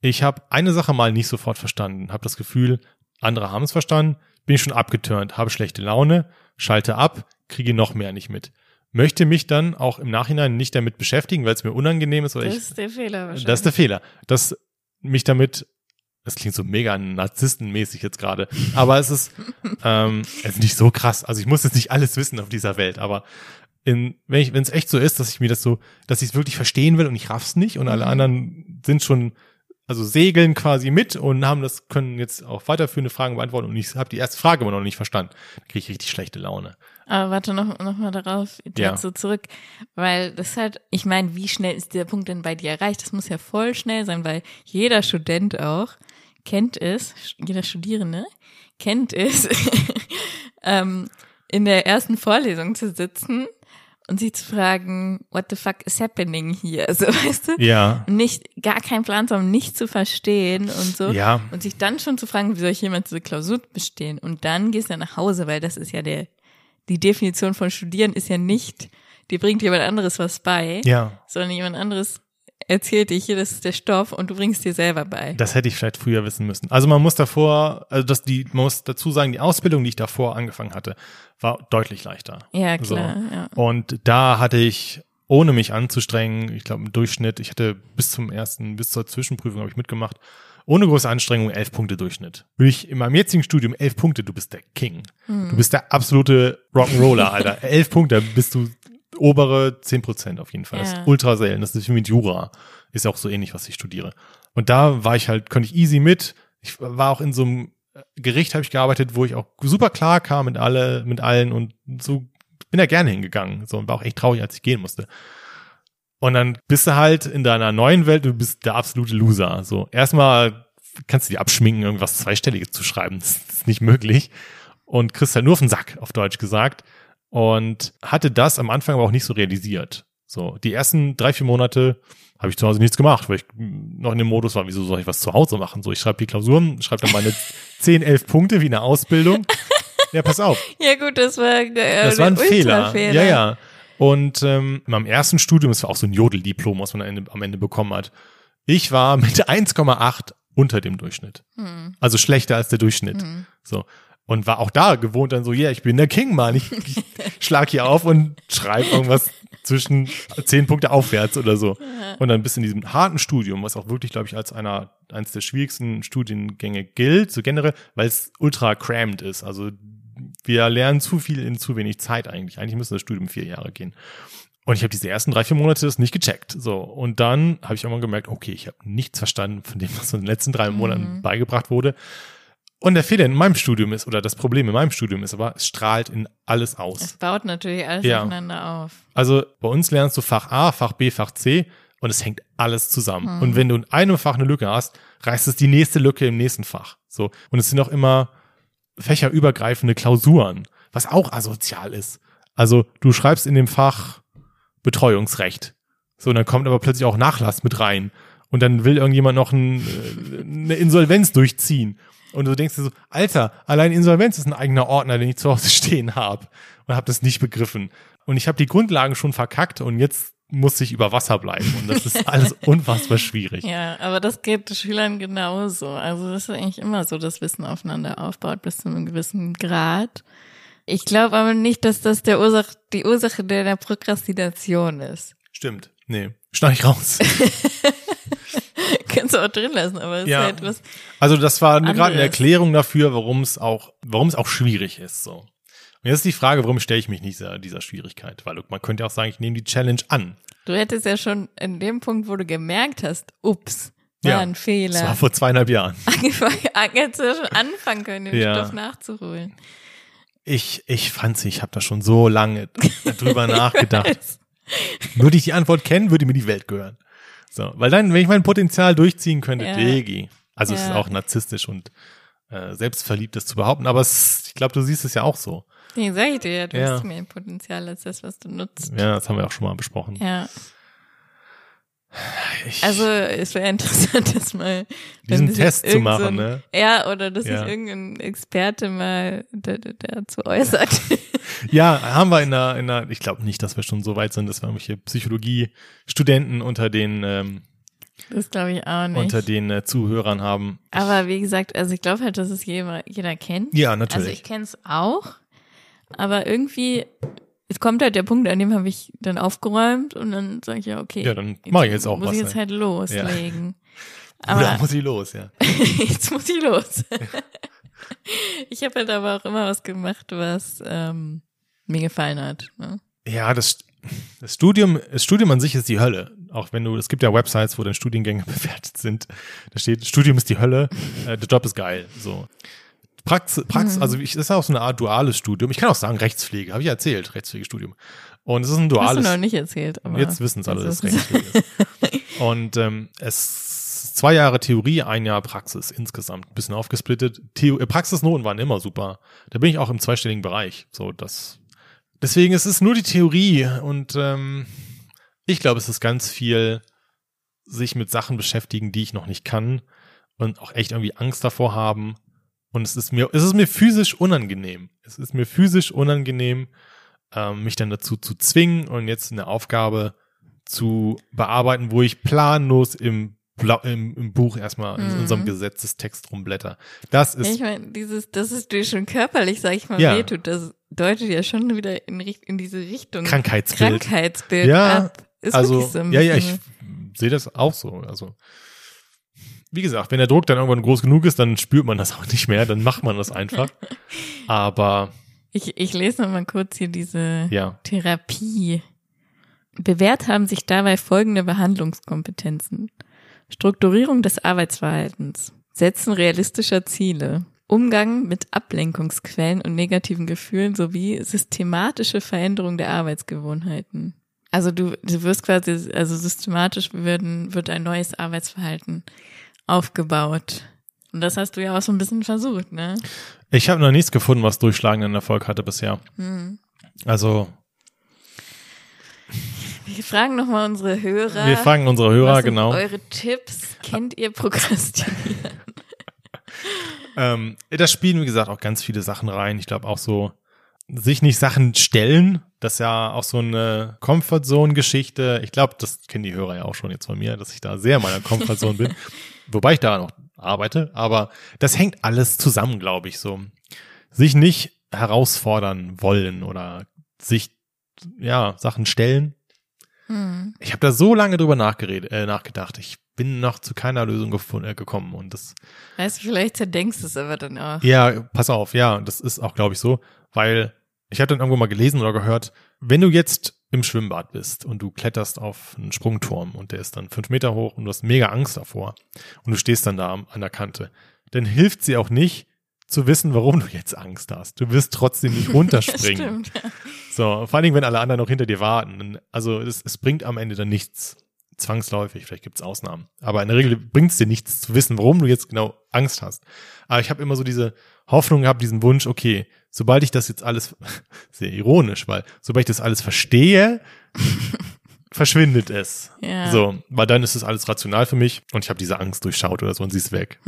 Ich habe eine Sache mal nicht sofort verstanden, habe das Gefühl, andere haben es verstanden, bin ich schon abgeturnt, habe schlechte Laune, schalte ab, kriege noch mehr nicht mit. Möchte mich dann auch im Nachhinein nicht damit beschäftigen, weil es mir unangenehm ist oder Das ich ist der Fehler wahrscheinlich. das ist der Fehler. Dass mich damit, das klingt so mega narzisstenmäßig jetzt gerade, aber es ist, ähm, es ist nicht so krass. Also ich muss jetzt nicht alles wissen auf dieser Welt, aber in, wenn ich, wenn es echt so ist, dass ich mir das so, dass ich es wirklich verstehen will und ich raff's nicht und alle Mhm. anderen sind schon, also segeln quasi mit und haben das, können jetzt auch weiterführende Fragen beantworten und ich habe die erste Frage aber noch nicht verstanden. Da kriege ich richtig schlechte Laune. Aber warte noch, noch mal darauf, Ja. dazu zurück, weil das halt, ich meine, wie schnell ist der Punkt denn bei dir erreicht? Das muss ja voll schnell sein, weil jeder Student auch kennt es, jeder Studierende kennt es, ähm, in der ersten Vorlesung zu sitzen und sich zu fragen, what the fuck is happening here? So, weißt du? Ja. Und nicht, gar keinen Plan zu haben, nicht zu verstehen und so. Ja. Und sich dann schon zu fragen, wie soll ich jemand diese Klausur bestehen? Und dann gehst du nach Hause, weil das ist ja der, die Definition von Studieren ist ja nicht, dir bringt jemand anderes was bei, Ja. sondern jemand anderes erzählt dir, hier, das ist der Stoff und du bringst dir selber bei. Das hätte ich vielleicht früher wissen müssen. Also man muss davor, also das die, man muss dazu sagen, die Ausbildung, die ich davor angefangen hatte, war deutlich leichter. Ja, klar, ja. Und da hatte ich, ohne mich anzustrengen, ich glaube im Durchschnitt, ich hatte bis zum ersten, bis zur Zwischenprüfung habe ich mitgemacht, ohne große Anstrengung elf Punkte Durchschnitt. Will ich in meinem jetzigen Studium elf Punkte, du bist der King. Du bist der absolute Rock'n'Roller, Alter. elf Punkte, bist du obere zehn Prozent auf jeden Fall. Das Ja. ist ultra selten. Das ist wie mit Jura. Ist ja auch so ähnlich, was ich studiere. Und da war ich halt, konnte ich easy mit. Ich war auch in so einem Gericht habe ich gearbeitet, wo ich auch super klar kam mit alle, mit allen und so bin da gerne hingegangen. So und war auch echt traurig, als ich gehen musste. Und dann bist du halt in deiner neuen Welt, du bist der absolute Loser. So erstmal kannst du dir abschminken, irgendwas zweistelliges zu schreiben. Das ist nicht möglich. Und kriegst halt nur auf den Sack, auf Deutsch gesagt. Und hatte das am Anfang aber auch nicht so realisiert. So, die ersten drei, vier Monate habe ich zu Hause nichts gemacht, weil ich noch in dem Modus war, wieso soll ich was zu Hause machen? So, ich schreibe die Klausuren, schreibe dann meine 10, 11 Punkte wie eine Ausbildung. Ja, pass auf. Ja gut, das war äh, Das war ein Fehler. Ja, ja. Und ähm, in meinem ersten Studium, das war auch so ein Jodeldiplom, was man am Ende, am Ende bekommen hat. Ich war mit 1,8 unter dem Durchschnitt. Hm. Also schlechter als der Durchschnitt. So. Und war auch da gewohnt dann so, ja, yeah, ich bin der King, Mann. Ich, ich schlag hier auf und schreibe irgendwas zwischen zehn Punkte aufwärts oder so. Und dann bis in diesem harten Studium, was auch wirklich, glaube ich, als einer, eines der schwierigsten Studiengänge gilt, so generell, weil es ultra crammed ist. Also wir lernen zu viel in zu wenig Zeit eigentlich. Eigentlich müsste das Studium vier Jahre gehen. Und ich habe diese ersten drei, vier Monate das nicht gecheckt. So. Und dann habe ich irgendwann gemerkt, okay, ich habe nichts verstanden von dem, was in den letzten drei Monaten beigebracht wurde. Und der Fehler in meinem Studium ist, oder das Problem in meinem Studium ist aber, es strahlt in alles Es aus. baut natürlich alles Ja. aufeinander auf. Also bei uns lernst du Fach A, Fach B, Fach C und es hängt alles zusammen. Und wenn du in einem Fach eine Lücke hast, reißt es die nächste Lücke im nächsten Fach. So. Und es sind auch immer fächerübergreifende Klausuren, was auch asozial ist. Also du schreibst in dem Fach Betreuungsrecht. So, und dann kommt aber plötzlich auch Nachlass mit rein. Und dann will irgendjemand noch ein, äh, eine Insolvenz durchziehen. Und du denkst dir so, Alter, allein Insolvenz ist ein eigener Ordner, den ich zu Hause stehen habe. Und habe das nicht begriffen. Und ich habe die Grundlagen schon verkackt und jetzt muss ich über Wasser bleiben. Und das ist alles unfassbar schwierig. Ja, aber das geht Schülern genauso. Also das ist eigentlich immer so, dass Wissen aufeinander aufbaut bis zu einem gewissen Grad. Ich glaube aber nicht, dass das der Ursache, die Ursache der, der Prokrastination ist. Stimmt. Nee, schneid ich raus. Kannst du auch drin lassen, aber es Ja. ist halt was. Also das war gerade eine. Erklärung dafür, warum es auch, warum es auch schwierig ist. So. Und jetzt ist die Frage, warum stelle ich mich nicht dieser, dieser Schwierigkeit? Weil man könnte ja auch sagen, ich nehme die Challenge an. Du hättest ja schon in dem Punkt, wo du gemerkt hast, ups, war Ja, ein Das war Fehler. vor zweieinhalb Jahren. Angefangen, hättest du ja schon anfangen können, den Ja. Stoff nachzuholen. Ich, ich fand's, ich habe da schon so lange drüber nachgedacht. Würde ich die Antwort kennen, würde mir die Welt gehören. So, weil dann, wenn ich mein Potenzial durchziehen könnte, Ja. Digi. Also es ist Ja. auch narzisstisch und äh, selbstverliebt, das zu behaupten, aber es, ich glaube, du siehst es ja auch so. Nee, sag ich dir ja, du Ja. hast mehr Potenzial als das, was du nutzt. Ja, das haben wir auch schon mal besprochen. Ja. Ich, Also es wäre interessant, das mal Diesen Test zu machen, ne? Ja, oder dass Ja. sich irgendein Experte mal da- da- dazu äußert. Ja, haben wir in der, in der ich glaube nicht, dass wir schon so weit sind, dass wir irgendwelche Psychologie-Studenten unter den, ähm, Das glaube ich auch nicht. unter den äh, Zuhörern haben. Aber wie gesagt, also ich glaube halt, dass es jeder, jeder kennt. Ja, Also natürlich. ich kenne es auch, aber irgendwie, es kommt halt der Punkt, an dem habe ich dann aufgeräumt und dann sage ich ja, okay. Ja, dann mach ich jetzt auch muss was, ich jetzt ne? halt loslegen. Oder Aber muss ich los, ja. jetzt muss ich los. ich habe halt aber auch immer was gemacht, was ähm, mir gefallen hat. Ne? Ja, das, das Studium, das Studium an sich ist die Hölle. Auch wenn du, es gibt ja Websites, wo dann Studiengänge bewertet sind. Da steht, Studium ist die Hölle, äh, der Job ist geil. So. Praxis, Praxis also ich, das ist auch so eine Art duales Studium. Ich kann auch sagen Rechtspflege, habe ich erzählt, Rechtspflegestudium. Und es ist ein Hast du duales. noch nicht erzählt. Aber Jetzt wissen es alle, dass es das ist- Rechtspflege ist. Und ähm, es ist zwei Jahre Theorie, ein Jahr Praxis insgesamt. Ein bisschen aufgesplittet. Theo äh, Praxisnoten waren immer super. Da bin ich auch im zweistelligen Bereich. So, das. Deswegen ist es nur die Theorie und ähm, ich glaube, es ist ganz viel sich mit Sachen beschäftigen, die ich noch nicht kann und auch echt irgendwie Angst davor haben. Und es ist mir, es ist mir physisch unangenehm. Es ist mir physisch unangenehm, ähm, mich dann dazu zu zwingen und jetzt eine Aufgabe zu bearbeiten, wo ich planlos im, im, im Buch erstmal in Mhm. unserem Gesetzestext rumblätter. Das ist Ich meine, dieses, das ist dir schon körperlich, sag ich mal, Ja. wehtut. Das deutet ja schon wieder in, in diese Richtung. Krankheitsbild. Krankheitsbild Ja, ab. Ist also, wirklich so ein ja, ja, ich sehe das auch so. Also, wie gesagt, wenn der Druck dann irgendwann groß genug ist, dann spürt man das auch nicht mehr, dann macht man das einfach. Aber Ich, ich lese noch mal kurz hier diese ja, Therapie. Bewährt haben sich dabei folgende Behandlungskompetenzen. Strukturierung des Arbeitsverhaltens, Setzen realistischer Ziele, Umgang mit Ablenkungsquellen und negativen Gefühlen sowie systematische Veränderung der Arbeitsgewohnheiten. Also du, du wirst quasi, also systematisch werden, wird ein neues Arbeitsverhalten aufgebaut. Und das hast du ja auch so ein bisschen versucht, ne? ich habe noch nichts gefunden, was durchschlagenden Erfolg hatte bisher. Hm. Also, Wir fragen nochmal unsere Hörer. Wir fragen unsere Hörer, was genau. Eure Tipps, kennt ihr Prokrastinieren? Ähm, das spielen, wie gesagt, auch ganz viele Sachen rein. Ich glaube auch so, sich nicht Sachen stellen, das ist ja auch so eine Comfortzone-Geschichte. Ich glaube, das kennen die Hörer ja auch schon jetzt von mir, dass ich da sehr in meiner Comfortzone bin. Wobei ich da noch arbeite, aber das hängt alles zusammen, glaube ich, so. Sich nicht herausfordern wollen oder sich, ja, Sachen stellen. Hm. Ich habe da so lange drüber nachgeredet, äh, nachgedacht. Ich bin noch zu keiner Lösung gefunden, äh, gekommen und das Weißt du, vielleicht zerdenkst du es aber dann auch. Ja, pass auf, ja, das ist auch, glaube ich, so, weil ich habe dann irgendwo mal gelesen oder gehört, wenn du jetzt im Schwimmbad bist und du kletterst auf einen Sprungturm und der ist dann fünf Meter hoch und du hast mega Angst davor und du stehst dann da an der Kante, dann hilft sie auch nicht zu wissen, warum du jetzt Angst hast. Du wirst trotzdem nicht runterspringen. Stimmt. Ja. So, vor allen Dingen, wenn alle anderen noch hinter dir warten. Also es, es bringt am Ende dann nichts. Zwangsläufig, vielleicht gibt's Ausnahmen. Aber in der Regel bringt's dir nichts zu wissen, warum du jetzt genau Angst hast. Aber ich habe immer so diese Hoffnung gehabt, diesen Wunsch, okay, sobald ich das jetzt alles, sehr ironisch, weil sobald ich das alles verstehe, verschwindet es. Ja. So, weil dann ist es alles rational für mich und ich habe diese Angst durchschaut oder so und sie ist weg.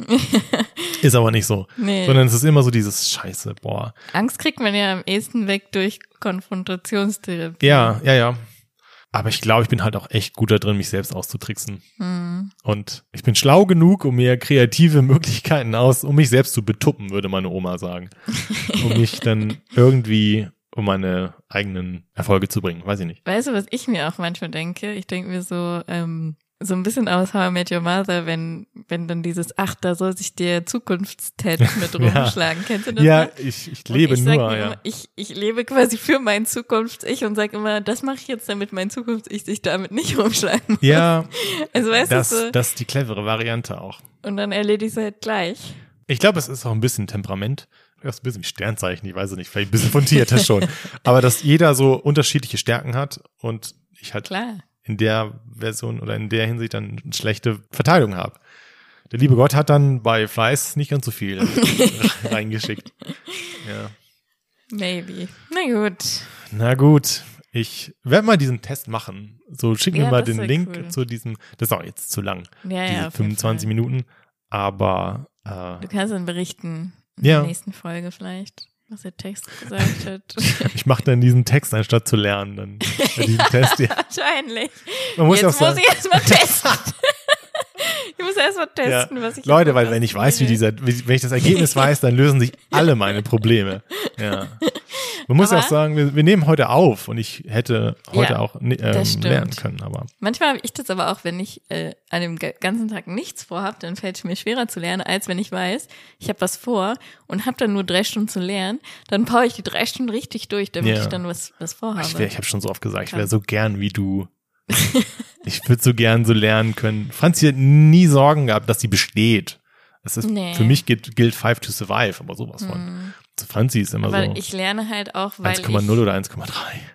ist aber nicht so. Nee. Sondern es ist immer so dieses Scheiße, boah. Angst kriegt man ja am ehesten weg durch Konfrontationstherapie. Ja, ja, ja. Aber ich glaube, ich bin halt auch echt gut da drin, mich selbst auszutricksen. Hm. Und ich bin schlau genug, um mir kreative Möglichkeiten aus, um mich selbst zu betuppen, würde meine Oma sagen. Um mich dann irgendwie um meine eigenen Erfolge zu bringen. Weiß ich nicht. Weißt du, was ich mir auch manchmal denke? Ich denke mir so, ähm, so ein bisschen aus How I Met Your Mother, wenn, wenn dann dieses, ach, da soll sich der Zukunftsted mit Ja. rumschlagen. Kennst du das? Ja, ich, ich lebe ich nur, ja. Immer, ich, ich lebe quasi für mein Zukunfts-Ich und sag immer, das mache ich jetzt, damit mein Zukunfts-Ich sich damit nicht rumschlagen muss. Ja, Also weißt das, du so, das ist die clevere Variante auch. und dann erledige ich es halt gleich. Ich glaube, es ist auch ein bisschen Temperament. Das ist ein bisschen wie Sternzeichen, ich weiß es nicht, vielleicht ein bisschen fundierter schon. Aber dass jeder so unterschiedliche Stärken hat und ich halt Klar. In der Version oder in der Hinsicht dann schlechte Verteilung habe. Der liebe Gott hat dann bei Fleiß nicht ganz so viel reingeschickt. Ja. Maybe. Na gut. Na gut, ich werde mal diesen Test machen. So schick mir Ja, mal den Link cool. zu diesem, das ist auch jetzt zu lang, Ja, ja. auf jeden 25 Fall. Minuten. Aber äh, Du kannst dann berichten in Ja. der nächsten Folge vielleicht, was der Text gesagt hat. ich mache dann diesen Text anstatt zu lernen. Dann bei diesem Test. Ja. Wahrscheinlich. Man muss Jetzt muss ich erstmal testen. ich muss erstmal testen, was ich Leute, weil wenn ich weiß, wie dieser, wie, wenn ich das Ergebnis weiß, dann lösen sich alle meine Probleme. Ja. Man muss Aber- auch sagen, wir, wir nehmen heute auf und ich hätte heute Ja, auch ähm, lernen können, aber Manchmal habe ich das aber auch, wenn ich äh, an dem ga- ganzen Tag nichts vorhab, dann fällt es mir schwerer zu lernen, als wenn ich weiß, ich habe was vor und habe dann nur drei Stunden zu lernen, dann baue ich die drei Stunden richtig durch, damit Ja. ich dann was, was vorhabe. ich, wär, ich habe schon so oft gesagt, ich wäre so gern wie du. ich würde so gern so lernen können. Franzi hat nie Sorgen gehabt, dass sie besteht. Es ist, Nee. Für mich gilt, gilt Five to Survive, aber sowas von. Zu Franzi ist immer weil so ich lerne halt auch, weil 1,0 ich, oder 1,3.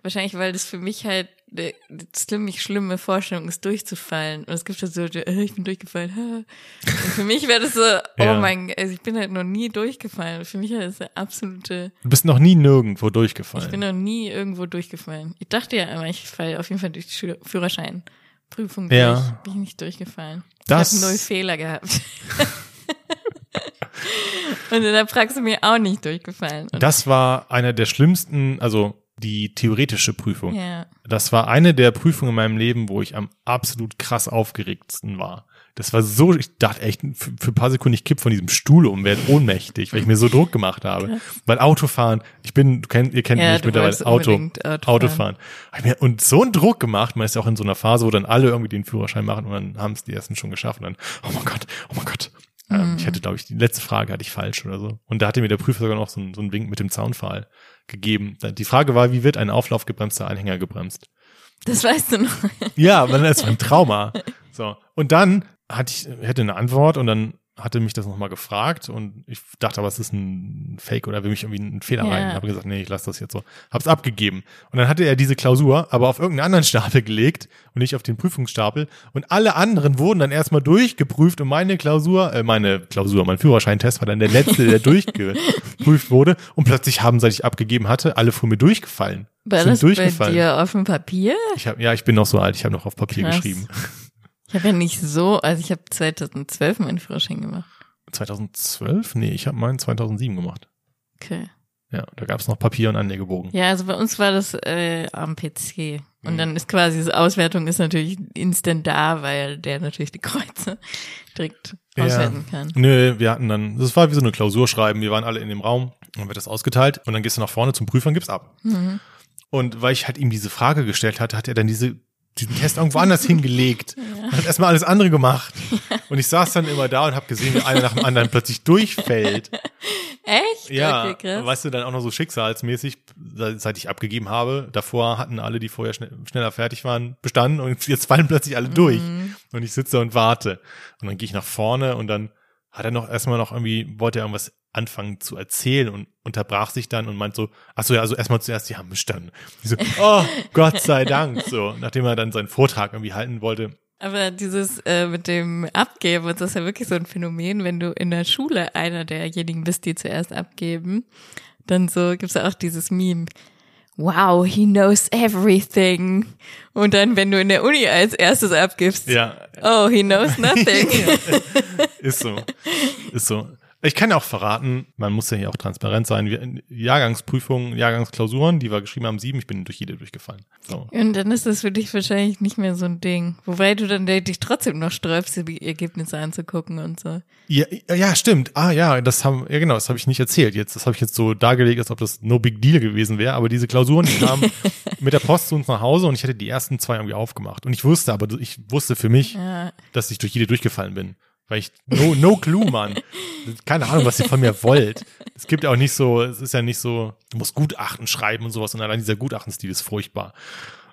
wahrscheinlich, weil das für mich halt eine ziemlich schlimme Vorstellung ist, durchzufallen. Und es gibt halt so, äh, ich bin durchgefallen. Und für mich wäre das so, oh Ja. mein, also ich bin halt noch nie durchgefallen. Für mich wäre das eine absolute, Du bist noch nie nirgendwo ich bin durchgefallen. noch nie irgendwo durchgefallen. Ich dachte ja immer, ich falle auf jeden Fall durch die Führerscheinprüfung Ja. durch. Bin ich nicht durchgefallen. Das- Ich habe null Fehler gehabt. Und in der Praxis ich auch nicht durchgefallen. Und, Das war einer der schlimmsten, also die theoretische Prüfung. ja. Das war eine der Prüfungen in meinem Leben, wo ich am absolut krass aufgeregtsten war. Das war so, ich dachte echt, für, für ein paar Sekunden, ich kipp von diesem Stuhl um, werde ohnmächtig, weil ich mir so Druck gemacht habe. Weil Autofahren, ich bin, du kennt, ihr kennt Ja, mich mittlerweile, Auto, Autofahren. Autofahren. Mir- Und so einen Druck gemacht, man ist ja auch in so einer Phase, wo dann alle irgendwie den Führerschein machen und dann haben es die ersten schon geschafft und dann, oh mein Gott, oh mein Gott. Ähm, Mhm. ich hatte, glaube ich, die letzte Frage hatte ich falsch oder so. Und da hatte mir der Prüfer sogar noch so, einen- so einen Wink mit dem Zaunpfahl gegeben. Die Frage war, wie wird ein auflaufgebremster Anhänger gebremst? Das weißt du noch. Ja, aber das war ein Trauma. So. Und dann hatte ich, hätte eine Antwort und dann hatte mich das nochmal gefragt und ich dachte aber, es ist ein Fake oder will mich irgendwie einen Fehler Ja. rein. Habe gesagt, nee, ich lasse das jetzt so. Hab's abgegeben. Und dann hatte er diese Klausur aber auf irgendeinen anderen Stapel gelegt und nicht auf den Prüfungsstapel. Und alle anderen wurden dann erstmal durchgeprüft und meine Klausur, äh, meine Klausur, mein Führerscheintest war dann der letzte, der durchgeprüft wurde. Und plötzlich haben, seit ich abgegeben hatte, alle vor mir durchgefallen. War Sind das bei durchgefallen. dir auf dem Papier? Ich hab, ja, ich bin noch so alt, ich habe noch auf Papier Krass. geschrieben. Ich habe ja nicht so, also ich habe 2012 meinen Führerschein gemacht. 2012? Nee, ich habe meinen 2007 gemacht. Okay. Ja, da gab es noch Papier und Anlegebogen. Ja, also bei uns war das äh, am PC. Und Mhm. dann ist quasi, die Auswertung ist natürlich instant da, weil der natürlich die Kreuze direkt Ja. auswerten kann. Nö, wir hatten dann, das war wie so eine Klausur schreiben, wir waren alle in dem Raum, dann wird das ausgeteilt und dann gehst du nach vorne zum Prüfer und gibst ab. Mhm. Und weil ich halt ihm diese Frage gestellt hatte, hat er dann diese, diesen Test irgendwo anders hingelegt und hat erstmal alles andere gemacht. Und ich saß dann immer da und habe gesehen, wie einer nach dem anderen plötzlich durchfällt. Echt? Ja, Okay, weißt du, dann auch noch so schicksalsmäßig, seit ich abgegeben habe. Davor hatten alle, die vorher schnell, schneller fertig waren, bestanden und jetzt fallen plötzlich alle durch. Mhm. Und ich sitze und warte. Und dann gehe ich nach vorne und dann hat er noch erstmal noch irgendwie, wollte er irgendwas anfangen zu erzählen und unterbrach sich dann und meint so, ach so, ja, also erstmal zuerst, die haben bestanden. Ich so, oh, Gott sei Dank, so, nachdem er dann seinen Vortrag irgendwie halten wollte. Aber dieses äh, mit dem Abgeben, das ist ja wirklich so ein Phänomen, wenn du in der Schule einer derjenigen bist, die zuerst abgeben, dann so gibt's ja auch dieses Meme. Wow, he knows everything. Und dann, wenn du in der Uni als erstes abgibst, Ja, oh, he knows nothing. Ist so. Ist so. Ich kann ja auch verraten, man muss ja hier auch transparent sein. Wir, Jahrgangsprüfungen, Jahrgangsklausuren, die wir geschrieben haben, sieben, ich bin durch jede durchgefallen. So. Und dann ist das für dich wahrscheinlich nicht mehr so ein Ding. Wobei du dann dich trotzdem noch sträubst, die Ergebnisse anzugucken und so. Ja, ja, stimmt. Ah ja, das haben, ja genau, das habe ich nicht erzählt. Jetzt, das habe ich jetzt so dargelegt, als ob das no big deal gewesen wäre. Aber diese Klausuren, die kamen mit der Post zu uns nach Hause und ich hätte die ersten zwei irgendwie aufgemacht. Und ich wusste, aber ich wusste für mich, Ja. dass ich durch jede durchgefallen bin. Weil ich, no, no clue, Mann. Keine Ahnung, was ihr von mir wollt. Es gibt ja auch nicht so, es ist ja nicht so, du musst Gutachten schreiben und sowas und allein dieser Gutachtenstil ist furchtbar.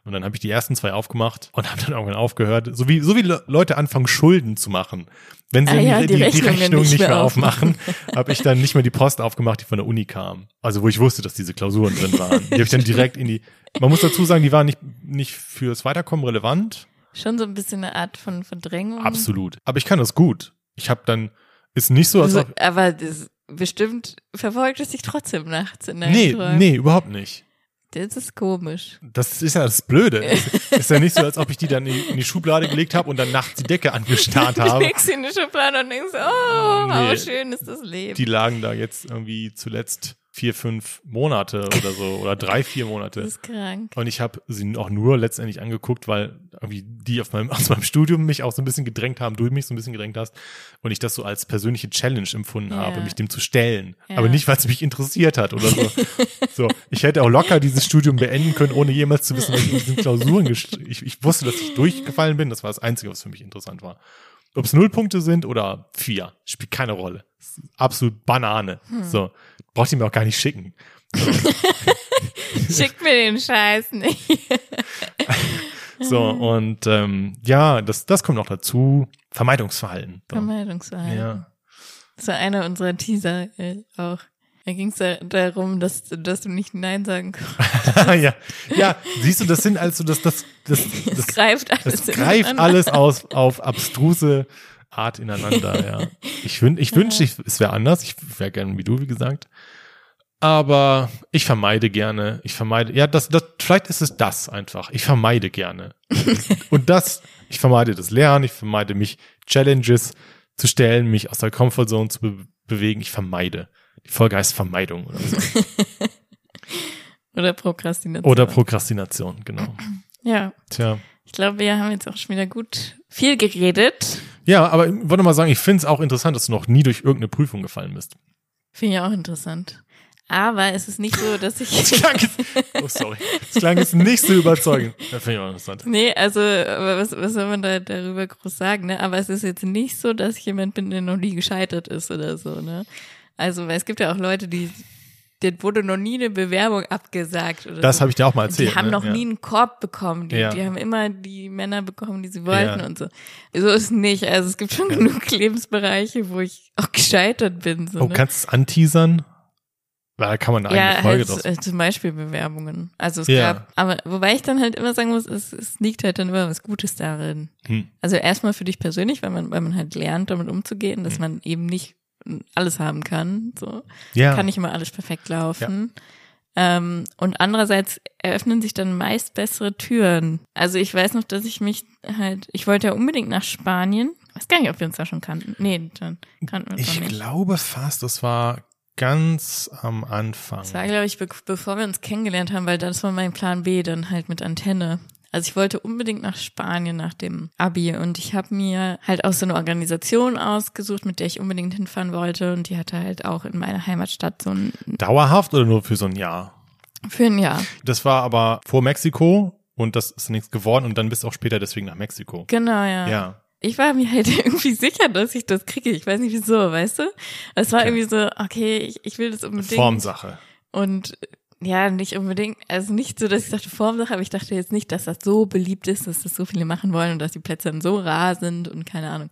Und dann habe ich die ersten zwei aufgemacht und habe dann irgendwann aufgehört, so wie, so wie Le- Leute anfangen, Schulden zu machen. Wenn sie Ah ja, die, die die, Rechnung nicht nicht mehr mehr aufmachen, habe ich dann nicht mehr die Post aufgemacht, die von der Uni kam. Also wo ich wusste, dass diese Klausuren drin waren. Die habe ich dann direkt in die, man muss dazu sagen, die waren nicht, nicht fürs Weiterkommen relevant. Schon so ein bisschen eine Art von Verdrängung. Absolut. Aber ich kann das gut. Ich habe dann, ist nicht so, als So, ob, aber das, bestimmt verfolgt es dich trotzdem nachts in deinen nee, Träumen. nee, überhaupt nicht. Das ist komisch. Das ist ja das Blöde. Ist ja nicht so, als ob ich die dann in die, Schublade gelegt habe und dann nachts die Decke angestarrt Du habe. legst sie in die Schublade und denkst, oh, Nee. how schön ist das Leben. Die lagen da jetzt irgendwie zuletzt vier, fünf Monate oder so oder drei, vier das Monate. ist krank. Und ich habe sie auch nur letztendlich angeguckt, weil irgendwie die auf meinem, aus meinem Studium mich auch so ein bisschen gedrängt haben, du mich so ein bisschen gedrängt hast und ich das so als persönliche Challenge empfunden Ja. habe, mich dem zu stellen. Ja. Aber nicht, weil es mich interessiert hat oder so. so. Ich hätte auch locker dieses Studium beenden können, ohne jemals zu wissen, was ich in diesen Klausuren gest- ich, ich wusste, dass ich durchgefallen bin. Das war das Einzige, was für mich interessant war. Ob es null Punkte sind oder vier, spielt keine Rolle. Das absolut Banane. Hm. So. Braucht ihr mir auch gar nicht schicken. Schick mir den Scheiß nicht. So, und ähm, ja, das, das kommt noch dazu. Vermeidungsverhalten. So. Vermeidungsverhalten. Ja. Das war einer unserer Teaser äh, auch. Da ging es da, darum, dass, dass du nicht Nein sagen kannst. ja. ja, siehst du, das sind also das, das, das, Das das, greift alles. das greift alles aus, auf abstruse Art ineinander, ja. Ich, wün, ich wünschte, ich, es wäre anders. Ich wäre gerne wie du, wie gesagt. Aber ich vermeide gerne, ich vermeide, ja, das, das, vielleicht ist es das einfach. Ich vermeide gerne. Und das, ich vermeide das Lernen, ich vermeide mich Challenges zu stellen, mich aus der Comfortzone zu be bewegen. Ich vermeide. Die Folge heißt Vermeidung oder so. Oder Prokrastination. Oder Prokrastination, genau. Ja, Tja. ich glaube, wir haben jetzt auch schon wieder gut viel geredet. Ja, aber ich wollte mal sagen, ich finde es auch interessant, dass du noch nie durch irgendeine Prüfung gefallen bist. Finde ich auch interessant. Aber es ist nicht so, dass Das ich. klang jetzt, oh sorry, das klang jetzt nicht so überzeugend. Das finde ich auch interessant. Nee, also was, was soll man da darüber groß sagen, ne? Aber es ist jetzt nicht so, dass ich jemand bin, der noch nie gescheitert ist oder so, ne? Also, weil es gibt ja auch Leute, die denen wurde noch nie eine Bewerbung abgesagt. Oder Das so. habe ich dir auch mal erzählt. Die haben ne? noch ja. nie einen Korb bekommen. Die, Ja. die haben immer die Männer bekommen, die sie wollten Ja. und so. So ist nicht. Also es gibt schon genug Lebensbereiche, wo ich auch gescheitert bin. So, Oh, ne? kannst du es anteasern? Da kann man eine eigene ja, Folge halt draus. äh, zum Beispiel Bewerbungen. Also es Ja. gab, aber wobei ich dann halt immer sagen muss, es, es liegt halt dann immer was Gutes darin. Hm. Also erstmal für dich persönlich, weil man, weil man halt lernt, damit umzugehen, dass man eben nicht alles haben kann. So Ja. kann nicht immer alles perfekt laufen. Ähm, und andererseits eröffnen sich dann meist bessere Türen. Also ich weiß noch, dass ich mich halt, ich wollte ja unbedingt nach Spanien. Ich weiß gar nicht, ob wir uns da schon kannten. Nee, dann kannten wir uns Ich nicht. glaube fast, das war ganz am Anfang. Das war, glaube ich, be bevor wir uns kennengelernt haben, weil das war mein Plan B, dann halt mit Antenne. Also ich wollte unbedingt nach Spanien nach dem Abi und ich habe mir halt auch so eine Organisation ausgesucht, mit der ich unbedingt hinfahren wollte und die hatte halt auch in meiner Heimatstadt so ein Dauerhaft oder nur für so ein Jahr? für ein Jahr. Das war aber vor Mexiko und das ist nichts geworden und dann bist du auch später deswegen nach Mexiko. Genau, ja. Ja. Ich war mir halt irgendwie sicher, dass ich das kriege. Ich weiß nicht wieso, weißt du? Es war Okay. irgendwie so, okay, ich, ich will das unbedingt. Formsache. Und ja, nicht unbedingt, also nicht so, dass ich dachte Formsache, aber ich dachte jetzt nicht, dass das so beliebt ist, dass das so viele machen wollen und dass die Plätze dann so rar sind und keine Ahnung.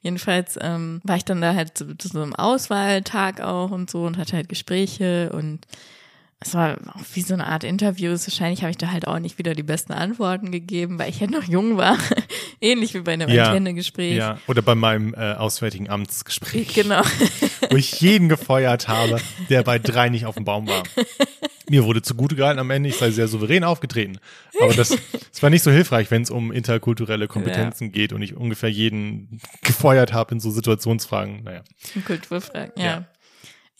Jedenfalls ähm, war ich dann da halt zu, zu so einem Auswahltag auch und so und hatte halt Gespräche und es war auch wie so eine Art Interviews. Wahrscheinlich habe ich da halt auch nicht wieder die besten Antworten gegeben, weil ich ja noch jung war. Ähnlich wie bei einem Ja. Antenne-Gespräch. Ja. Oder bei meinem äh, auswärtigen Amtsgespräch, Genau. wo ich jeden gefeuert habe, der bei drei nicht auf dem Baum war. Mir wurde zugute gehalten am Ende, ich sei sehr souverän aufgetreten. Aber das, das war nicht so hilfreich, wenn es um interkulturelle Kompetenzen geht und ich ungefähr jeden gefeuert habe in so Situationsfragen. Naja. Kulturfragen, ja. Ja.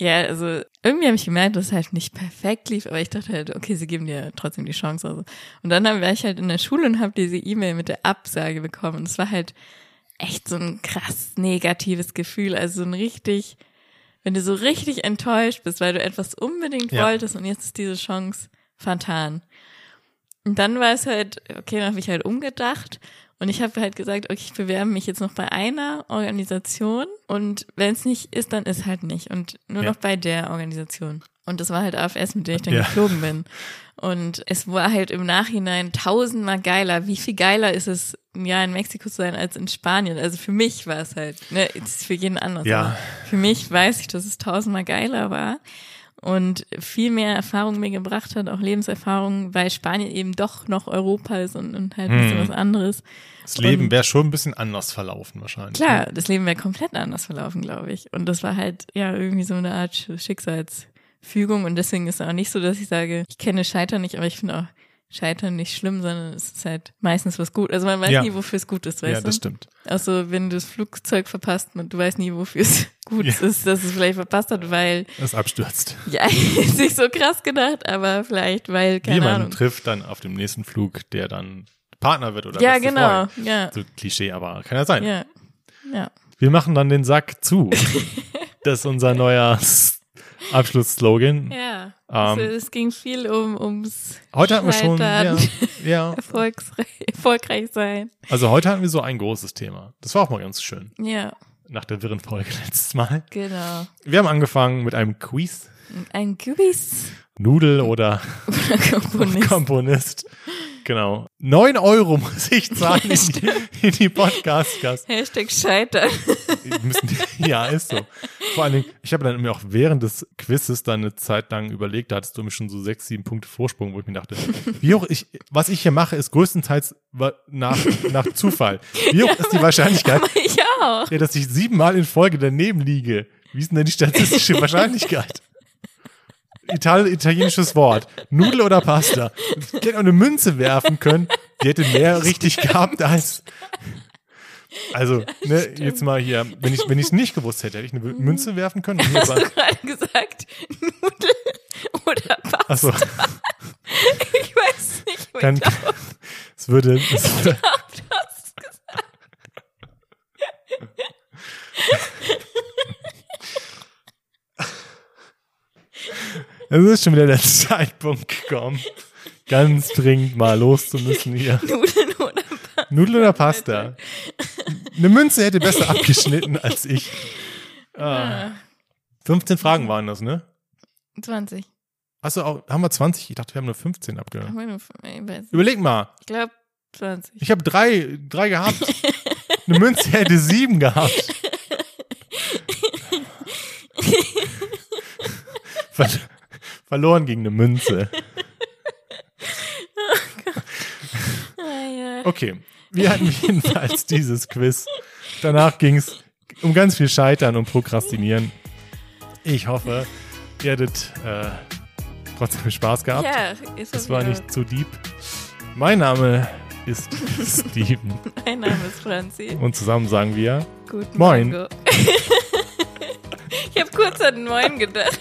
Ja. also irgendwie habe ich gemerkt, dass es halt nicht perfekt lief, aber ich dachte halt, okay, sie geben dir trotzdem die Chance. Also. Und dann war ich halt in der Schule und habe diese E-Mail mit der Absage bekommen. Und es war halt echt so ein krass negatives Gefühl. Also so ein richtig, wenn du so richtig enttäuscht bist, weil du etwas unbedingt Ja. wolltest und jetzt ist diese Chance vertan. Und dann war es halt, okay, dann habe ich halt umgedacht und ich habe halt gesagt, okay, ich bewerbe mich jetzt noch bei einer Organisation und wenn es nicht ist, dann ist halt nicht und nur Ja. noch bei der Organisation. Und das war halt AFS, mit der ich dann Ja. geflogen bin. Und es war halt im Nachhinein tausendmal geiler. Wie viel geiler ist es, ein Jahr in Mexiko zu sein als in Spanien? Also für mich war es halt, ne, ist für jeden anders. Ja. Für mich weiß ich, dass es tausendmal geiler war und viel mehr Erfahrung mir gebracht hat, auch Lebenserfahrung, weil Spanien eben doch noch Europa ist und, und halt ein bisschen Hm. was anderes. Das Leben wäre schon ein bisschen anders verlaufen wahrscheinlich. Klar, das Leben wäre komplett anders verlaufen, glaube ich. Und das war halt ja irgendwie so eine Art Sch- Schicksalsfügung. Und deswegen ist es auch nicht so, dass ich sage, ich kenne Scheitern nicht, aber ich finde auch Scheitern nicht schlimm, sondern es ist halt meistens was gut. Also man weiß Ja. nie, wofür es gut ist, weißt Ja, das du? stimmt. Also wenn du das Flugzeug verpasst, man- du weißt nie, wofür es gut Ja. ist, dass es vielleicht verpasst hat, weil, Es abstürzt. ja, ist nicht so krass gedacht, aber vielleicht, weil, keine Jemanden Ahnung. trifft dann auf dem nächsten Flug, der dann Partner wird oder Ja, genau, Freund. ja, So Klischee, aber kann ja sein. ja, ja. Wir machen dann den Sack zu. das ist unser neuer Abschlussslogan. Ja, Ähm, also es ging viel um ums Heute hatten wir schon, ja, ja, erfolgreich sein. also heute hatten wir so ein großes Thema. Das war auch mal ganz schön. Ja, Nach der wirren Folge letztes Mal. genau. Wir haben angefangen mit einem Quiz. Ein Quiz Nudel oder oder Komponist. Komponist. Genau. Neun Euro muss ich zahlen in die, in die Podcast-Kasse. Hashtag Scheitern. Müssen- ja, ist so. Vor allen Dingen, ich habe dann mir auch während des Quizzes dann eine Zeit lang überlegt, da hattest du mir schon so sechs, sieben Punkte Vorsprung, wo ich mir dachte, wie hoch ich, was ich hier mache, ist größtenteils nach, nach Zufall. Wie hoch ist die Wahrscheinlichkeit, ich auch. ja, dass ich siebenmal in Folge daneben liege? Wie ist denn die statistische Wahrscheinlichkeit? Ital italienisches Wort. Nudel oder Pasta. Ich hätte auch eine Münze werfen können. Die hätte mehr richtig gehabt als. Also, ne, jetzt mal hier, wenn ich wenn ich es nicht gewusst hätte, hätte ich eine Münze werfen können. Hast du gerade gesagt, Nudel oder Pasta? achso, Ich weiß nicht, wo dann, ich drauf es würde, es würde, hast gesagt. Es ist schon wieder der Zeitpunkt gekommen, ganz dringend mal los zu müssen hier. Nudeln oder Pasta? Nudel oder Pasta? Eine Münze hätte besser abgeschnitten als ich. Ah. 15 Fragen waren das, ne? 20. Achso, auch, haben wir 20? Ich dachte, wir haben nur 15 abgehört. Überleg mal. Ich glaube 20. Ich habe drei, drei gehabt. Eine Münze hätte sieben gehabt. Ver verloren gegen eine Münze. Okay, wir hatten jedenfalls dieses Quiz. Danach ging es um ganz viel Scheitern und Prokrastinieren. Ich hoffe, ihr hattet äh, trotzdem Spaß gehabt. ja, ist Es war nicht zu deep. Mein Name ist Steven Mein Name ist Franzi. und zusammen sagen wir Guten Moin. Ich habe kurz an Moin gedacht.